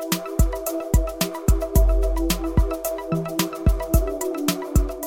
you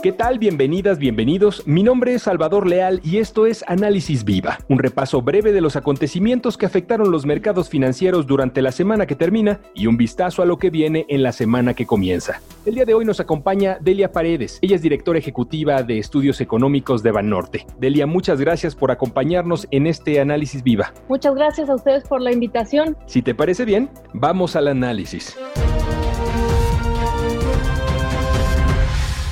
¿Qué tal? Bienvenidas, bienvenidos. Mi nombre es Salvador Leal y esto es Análisis Viva, un repaso breve de los acontecimientos que afectaron los mercados financieros durante la semana que termina y un vistazo a lo que viene en la semana que comienza. El día de hoy nos acompaña Delia Paredes. Ella es directora ejecutiva de Estudios Económicos de Banorte. Delia, muchas gracias por acompañarnos en este Análisis Viva. Muchas gracias a ustedes por la invitación. Si te parece bien, vamos al análisis.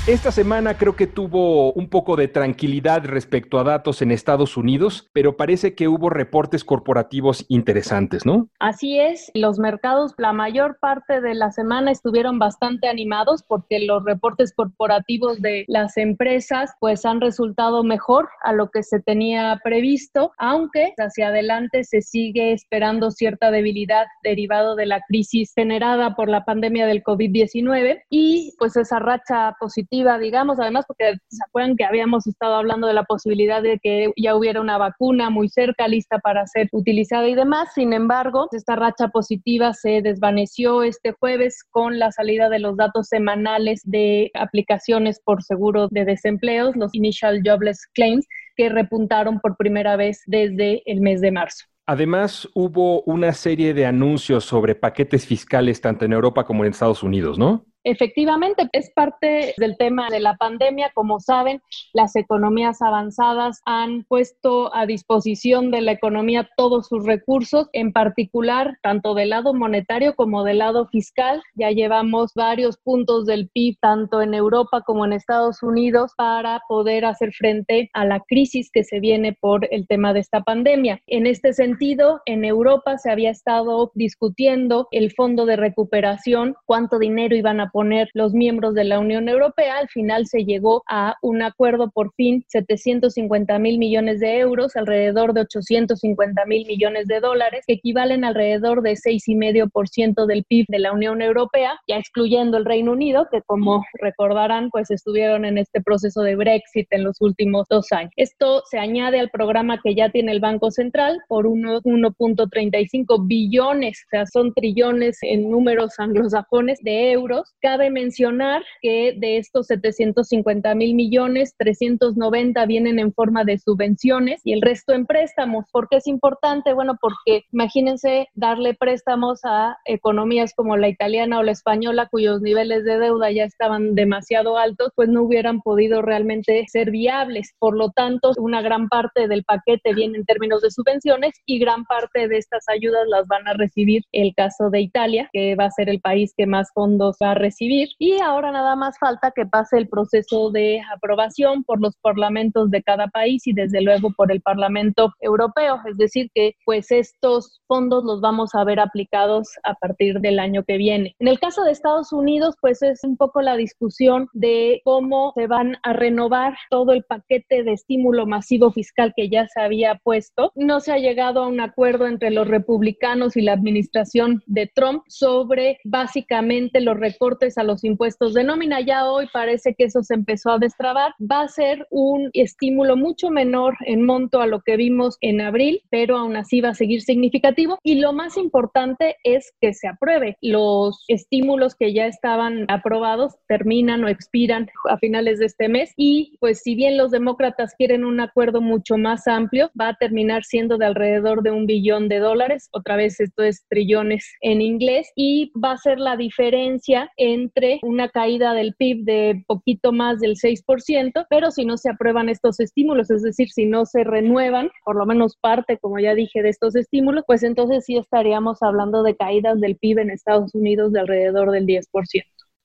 Esta semana creo que tuvo un poco de tranquilidad respecto a datos en Estados Unidos, pero parece que hubo reportes corporativos interesantes, ¿no? Así es, los mercados la mayor parte de la semana estuvieron bastante animados porque los reportes corporativos de las empresas pues han resultado mejor a lo que se tenía previsto, aunque hacia adelante se sigue esperando cierta debilidad derivado de la crisis generada por la pandemia del COVID-19 y pues esa racha positiva digamos, además porque se acuerdan que habíamos estado hablando de la posibilidad de que ya hubiera una vacuna muy cerca, lista para ser utilizada y demás. Sin embargo, esta racha positiva se desvaneció este jueves con la salida de los datos semanales de aplicaciones por seguro de desempleos, los Initial Jobless Claims, que repuntaron por primera vez desde el mes de marzo. Además, hubo una serie de anuncios sobre paquetes fiscales tanto en Europa como en Estados Unidos, ¿no? Efectivamente, es parte del tema de la pandemia. Como saben, las economías avanzadas han puesto a disposición de la economía todos sus recursos, en particular tanto del lado monetario como del lado fiscal. Ya llevamos varios puntos del PIB, tanto en Europa como en Estados Unidos, para poder hacer frente a la crisis que se viene por el tema de esta pandemia. En este sentido, en Europa se había estado discutiendo el fondo de recuperación, cuánto dinero iban a poner los miembros de la Unión Europea. Al final se llegó a un acuerdo por fin, 750 mil millones de euros, alrededor de 850 mil millones de dólares, que equivalen alrededor de 6,5% del PIB de la Unión Europea, ya excluyendo el Reino Unido, que como recordarán, pues estuvieron en este proceso de Brexit en los últimos dos años. Esto se añade al programa que ya tiene el Banco Central por 1.35 billones, o sea, son trillones en números anglosajones de euros Cabe mencionar que de estos 750 mil millones, 390 vienen en forma de subvenciones y el resto en préstamos. ¿Por qué es importante? Bueno, porque imagínense darle préstamos a economías como la italiana o la española, cuyos niveles de deuda ya estaban demasiado altos, pues no hubieran podido realmente ser viables. Por lo tanto, una gran parte del paquete viene en términos de subvenciones y gran parte de estas ayudas las van a recibir el caso de Italia, que va a ser el país que más fondos va a recibir y ahora nada más falta que pase el proceso de aprobación por los parlamentos de cada país y desde luego por el Parlamento Europeo, es decir que pues estos fondos los vamos a ver aplicados a partir del año que viene. En el caso de Estados Unidos pues es un poco la discusión de cómo se van a renovar todo el paquete de estímulo masivo fiscal que ya se había puesto. No se ha llegado a un acuerdo entre los republicanos y la administración de Trump sobre básicamente los recortes a los impuestos de nómina. Ya hoy parece que eso se empezó a destrabar. Va a ser un estímulo mucho menor en monto a lo que vimos en abril, pero aún así va a seguir significativo. Y lo más importante es que se apruebe. Los estímulos que ya estaban aprobados terminan o expiran a finales de este mes. Y pues si bien los demócratas quieren un acuerdo mucho más amplio, va a terminar siendo de alrededor de un billón de dólares. Otra vez esto es trillones en inglés. Y va a ser la diferencia entre una caída del PIB de poquito más del 6%, pero si no se aprueban estos estímulos, es decir, si no se renuevan, por lo menos parte, como ya dije, de estos estímulos, pues entonces sí estaríamos hablando de caídas del PIB en Estados Unidos de alrededor del 10%.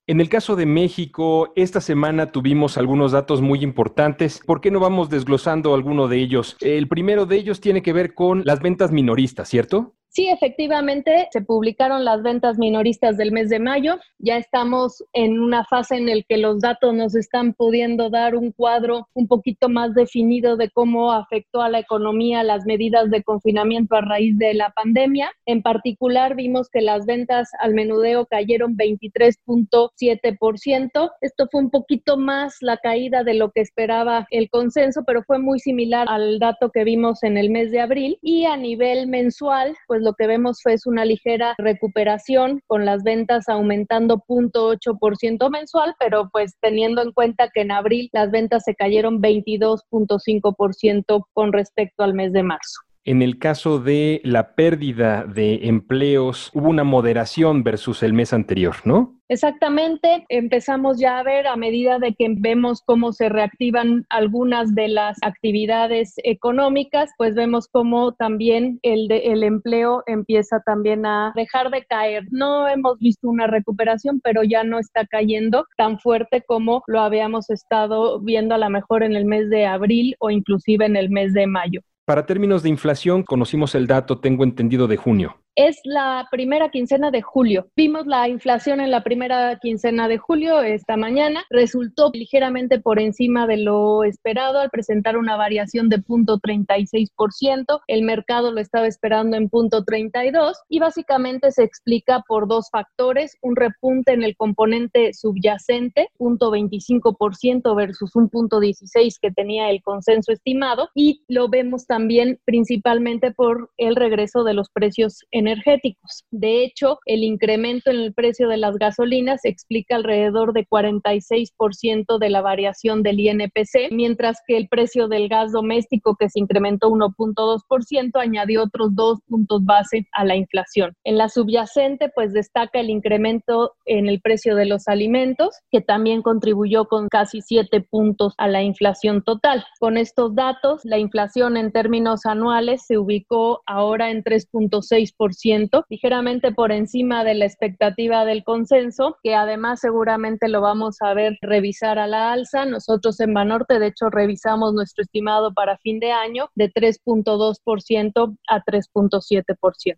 En el caso de México, esta semana tuvimos algunos datos muy importantes. ¿Por qué no vamos desglosando alguno de ellos? El primero de ellos tiene que ver con las ventas minoristas, ¿cierto? Sí, efectivamente, se publicaron las ventas minoristas del mes de mayo. Ya estamos en una fase en la que los datos nos están pudiendo dar un cuadro un poquito más definido de cómo afectó a la economía las medidas de confinamiento a raíz de la pandemia. En particular, vimos que las ventas al menudeo cayeron 23.7%. Esto fue un poquito más la caída de lo que esperaba el consenso, pero fue muy similar al dato que vimos en el mes de abril. Y a nivel mensual, pues lo que vemos fue una ligera recuperación con las ventas aumentando 0.8% mensual, pero pues teniendo en cuenta que en abril las ventas se cayeron 22.5% con respecto al mes de marzo. En el caso de la pérdida de empleos, hubo una moderación versus el mes anterior, ¿no? Exactamente, empezamos ya a ver a medida de que vemos cómo se reactivan algunas de las actividades económicas, pues vemos cómo también el, el empleo empieza también a dejar de caer. No hemos visto una recuperación, pero ya no está cayendo tan fuerte como lo habíamos estado viendo a lo mejor en el mes de abril o inclusive en el mes de mayo. Para términos de inflación, conocimos el dato, tengo entendido, de junio es la primera quincena de julio. Vimos la inflación en la primera quincena de julio esta mañana. Resultó ligeramente por encima de lo esperado al presentar una variación de 0.36%. El mercado lo estaba esperando en 0.32 y básicamente se explica por dos factores. Un repunte en el componente subyacente, 0.25% versus un 0.16 que tenía el consenso estimado. Y lo vemos también principalmente por el regreso de los precios en energéticos. De hecho, el incremento en el precio de las gasolinas explica alrededor de 46% de la variación del INPC, mientras que el precio del gas doméstico, que se incrementó 1.2%, añadió otros dos puntos base a la inflación. En la subyacente, pues destaca el incremento en el precio de los alimentos, que también contribuyó con casi 7 puntos a la inflación total. Con estos datos, la inflación en términos anuales se ubicó ahora en 3.6% ligeramente por encima de la expectativa del consenso, que además seguramente lo vamos a ver revisar a la alza. Nosotros en Banorte, de hecho, revisamos nuestro estimado para fin de año de 3.2% a 3.7%.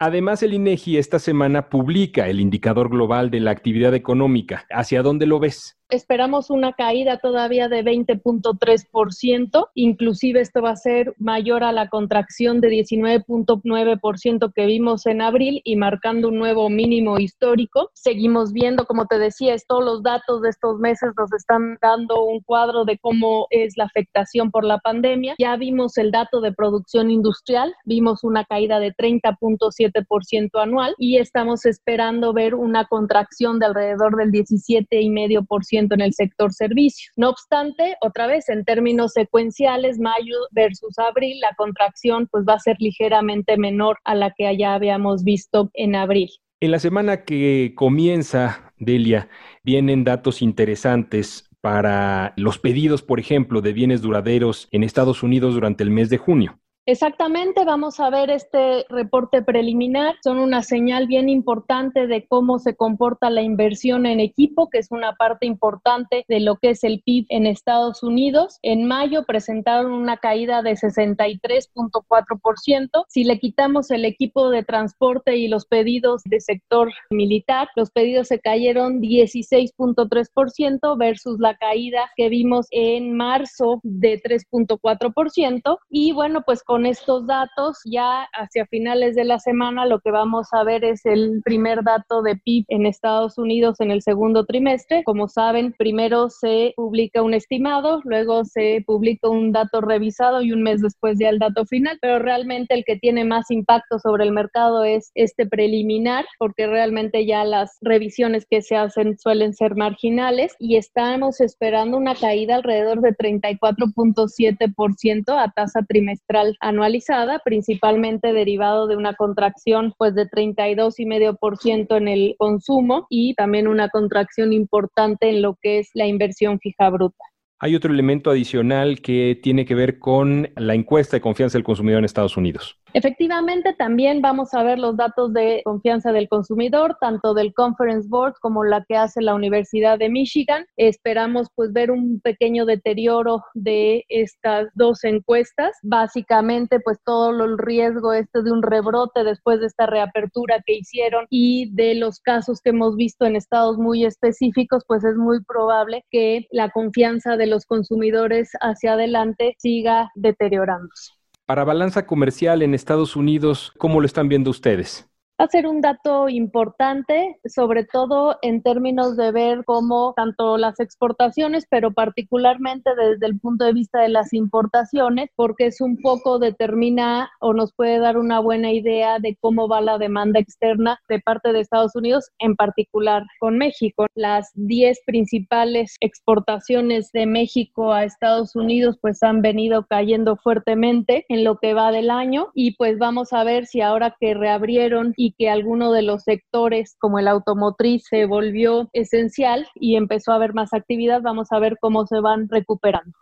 Además, el INEGI esta semana publica el indicador global de la actividad económica. ¿Hacia dónde lo ves? Esperamos una caída todavía de 20.3%, inclusive esto va a ser mayor a la contracción de 19.9% que vimos en abril y marcando un nuevo mínimo histórico. Seguimos viendo, como te decía, todos los datos de estos meses nos están dando un cuadro de cómo es la afectación por la pandemia. Ya vimos el dato de producción industrial, vimos una caída de 30.7% anual y estamos esperando ver una contracción de alrededor del 17,5% en el sector servicios. No obstante, otra vez en términos secuenciales, mayo versus abril, la contracción pues va a ser ligeramente menor a la que ya habíamos visto en abril. En la semana que comienza, Delia, vienen datos interesantes para los pedidos, por ejemplo, de bienes duraderos en Estados Unidos durante el mes de junio. Exactamente, vamos a ver este reporte preliminar. Son una señal bien importante de cómo se comporta la inversión en equipo, que es una parte importante de lo que es el PIB en Estados Unidos. En mayo presentaron una caída de 63.4%. Si le quitamos el equipo de transporte y los pedidos de sector militar, los pedidos se cayeron 16.3% versus la caída que vimos en marzo de 3.4%. Y bueno, pues con con estos datos, ya hacia finales de la semana lo que vamos a ver es el primer dato de PIB en Estados Unidos en el segundo trimestre. Como saben, primero se publica un estimado, luego se publica un dato revisado y un mes después ya el dato final, pero realmente el que tiene más impacto sobre el mercado es este preliminar, porque realmente ya las revisiones que se hacen suelen ser marginales y estamos esperando una caída alrededor de 34.7% a tasa trimestral anualizada, principalmente derivado de una contracción pues de 32,5% en el consumo y también una contracción importante en lo que es la inversión fija bruta. Hay otro elemento adicional que tiene que ver con la encuesta de confianza del consumidor en Estados Unidos. Efectivamente, también vamos a ver los datos de confianza del consumidor, tanto del Conference Board como la que hace la Universidad de Michigan. Esperamos pues ver un pequeño deterioro de estas dos encuestas. Básicamente, pues todo el riesgo este de un rebrote después de esta reapertura que hicieron y de los casos que hemos visto en estados muy específicos, pues es muy probable que la confianza de los consumidores hacia adelante siga deteriorándose. Para balanza comercial en Estados Unidos, ¿cómo lo están viendo ustedes? Va a ser un dato importante, sobre todo en términos de ver cómo tanto las exportaciones, pero particularmente desde el punto de vista de las importaciones, porque es un poco determina o nos puede dar una buena idea de cómo va la demanda externa de parte de Estados Unidos, en particular con México. Las 10 principales exportaciones de México a Estados Unidos pues han venido cayendo fuertemente en lo que va del año y pues vamos a ver si ahora que reabrieron y que alguno de los sectores como el automotriz se volvió esencial y empezó a haber más actividad, vamos a ver cómo se van recuperando.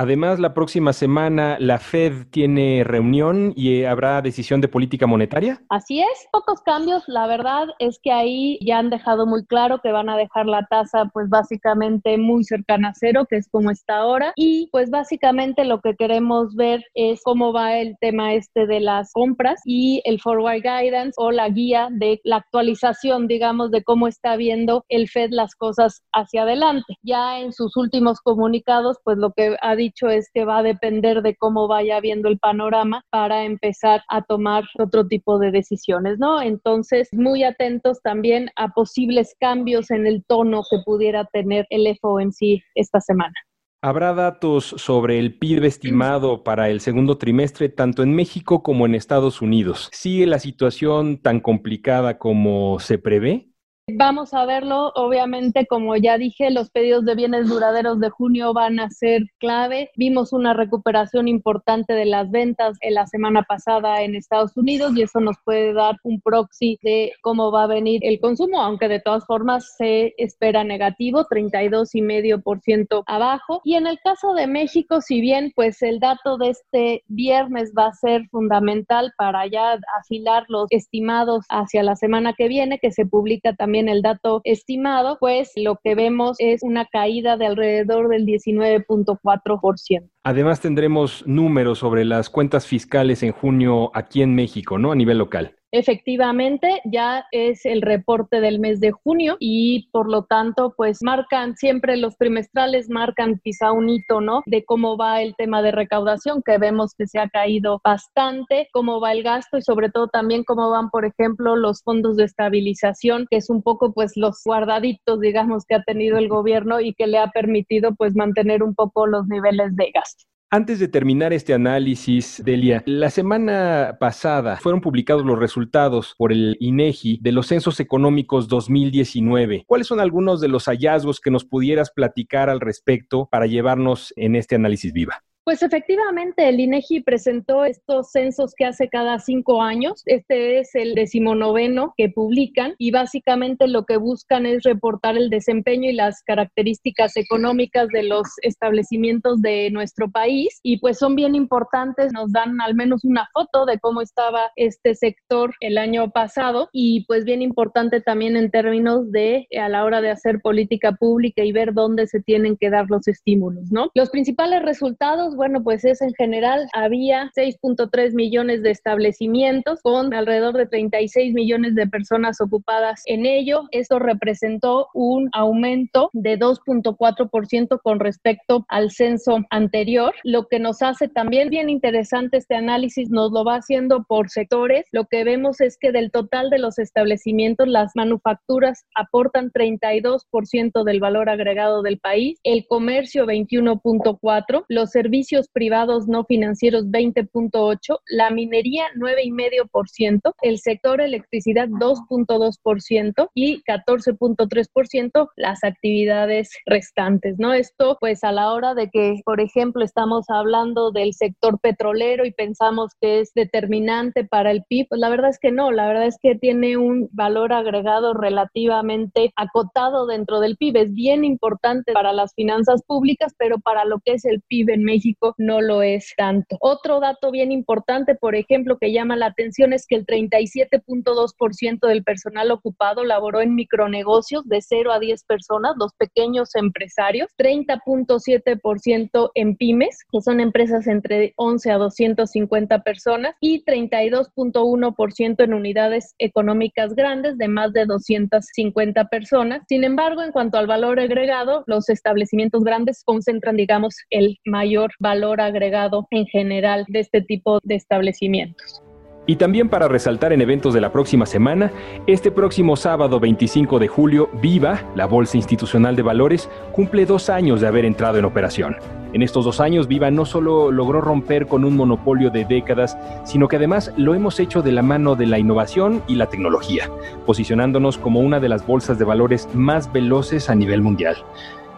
Además, la próxima semana la Fed tiene reunión y habrá decisión de política monetaria. Así es, pocos cambios. La verdad es que ahí ya han dejado muy claro que van a dejar la tasa pues básicamente muy cercana a cero, que es como está ahora. Y pues básicamente lo que queremos ver es cómo va el tema este de las compras y el forward guidance o la guía de la actualización, digamos, de cómo está viendo el Fed las cosas hacia adelante. Ya en sus últimos comunicados, pues lo que ha dicho es que va a depender de cómo vaya viendo el panorama para empezar a tomar otro tipo de decisiones, ¿no? Entonces, muy atentos también a posibles cambios en el tono que pudiera tener el FOMC esta semana. ¿Habrá datos sobre el PIB estimado para el segundo trimestre tanto en México como en Estados Unidos? ¿Sigue la situación tan complicada como se prevé? Vamos a verlo, obviamente, como ya dije, los pedidos de bienes duraderos de junio van a ser clave. Vimos una recuperación importante de las ventas en la semana pasada en Estados Unidos y eso nos puede dar un proxy de cómo va a venir el consumo, aunque de todas formas se espera negativo, 32,5% abajo. Y en el caso de México, si bien pues el dato de este viernes va a ser fundamental para ya afilar los estimados hacia la semana que viene, que se publica también en el dato estimado, pues lo que vemos es una caída de alrededor del 19.4%. Además tendremos números sobre las cuentas fiscales en junio aquí en México, ¿no? A nivel local. Efectivamente, ya es el reporte del mes de junio y por lo tanto, pues marcan siempre los trimestrales, marcan quizá un hito, ¿no? De cómo va el tema de recaudación, que vemos que se ha caído bastante, cómo va el gasto y sobre todo también cómo van, por ejemplo, los fondos de estabilización, que es un poco pues los guardaditos, digamos, que ha tenido el gobierno y que le ha permitido pues mantener un poco los niveles de gasto. Antes de terminar este análisis, Delia, la semana pasada fueron publicados los resultados por el INEGI de los censos económicos 2019. ¿Cuáles son algunos de los hallazgos que nos pudieras platicar al respecto para llevarnos en este análisis viva? Pues efectivamente, el INEGI presentó estos censos que hace cada cinco años. Este es el decimonoveno que publican y básicamente lo que buscan es reportar el desempeño y las características económicas de los establecimientos de nuestro país. Y pues son bien importantes, nos dan al menos una foto de cómo estaba este sector el año pasado y pues bien importante también en términos de a la hora de hacer política pública y ver dónde se tienen que dar los estímulos, ¿no? Los principales resultados bueno, pues es en general, había 6.3 millones de establecimientos con alrededor de 36 millones de personas ocupadas en ello. Esto representó un aumento de 2.4% con respecto al censo anterior, lo que nos hace también bien interesante este análisis, nos lo va haciendo por sectores. Lo que vemos es que del total de los establecimientos, las manufacturas aportan 32% del valor agregado del país, el comercio 21.4%, los servicios servicios privados no financieros 20.8%, la minería 9,5%, el sector electricidad 2.2% y 14.3% las actividades restantes, ¿no? Esto pues a la hora de que, por ejemplo, estamos hablando del sector petrolero y pensamos que es determinante para el PIB, pues la verdad es que no, la verdad es que tiene un valor agregado relativamente acotado dentro del PIB, es bien importante para las finanzas públicas, pero para lo que es el PIB en México no lo es tanto. Otro dato bien importante, por ejemplo, que llama la atención es que el 37.2% del personal ocupado laboró en micronegocios de 0 a 10 personas, los pequeños empresarios, 30.7% en pymes, que son empresas entre 11 a 250 personas, y 32.1% en unidades económicas grandes de más de 250 personas. Sin embargo, en cuanto al valor agregado, los establecimientos grandes concentran, digamos, el mayor valor agregado en general de este tipo de establecimientos. Y también para resaltar en eventos de la próxima semana, este próximo sábado 25 de julio, Viva, la Bolsa Institucional de Valores, cumple dos años de haber entrado en operación. En estos dos años, Viva no solo logró romper con un monopolio de décadas, sino que además lo hemos hecho de la mano de la innovación y la tecnología, posicionándonos como una de las bolsas de valores más veloces a nivel mundial.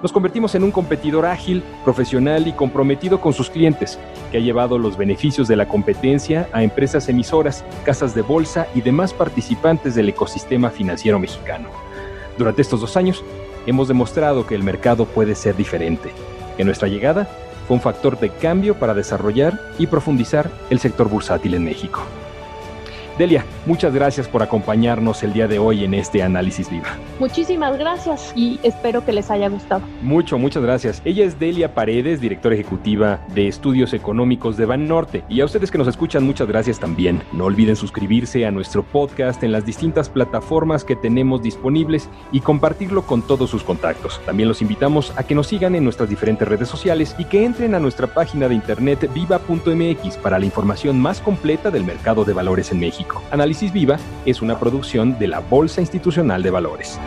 Nos convertimos en un competidor ágil, profesional y comprometido con sus clientes, que ha llevado los beneficios de la competencia a empresas emisoras, casas de bolsa y demás participantes del ecosistema financiero mexicano. Durante estos dos años, hemos demostrado que el mercado puede ser diferente, que nuestra llegada fue un factor de cambio para desarrollar y profundizar el sector bursátil en México. Delia, muchas gracias por acompañarnos el día de hoy en este análisis viva. Muchísimas gracias y espero que les haya gustado. Mucho, muchas gracias. Ella es Delia Paredes, directora ejecutiva de Estudios Económicos de Banorte. Y a ustedes que nos escuchan, muchas gracias también. No olviden suscribirse a nuestro podcast en las distintas plataformas que tenemos disponibles y compartirlo con todos sus contactos. También los invitamos a que nos sigan en nuestras diferentes redes sociales y que entren a nuestra página de internet viva.mx para la información más completa del mercado de valores en Análisis Viva es una producción de la Bolsa Institucional de Valores.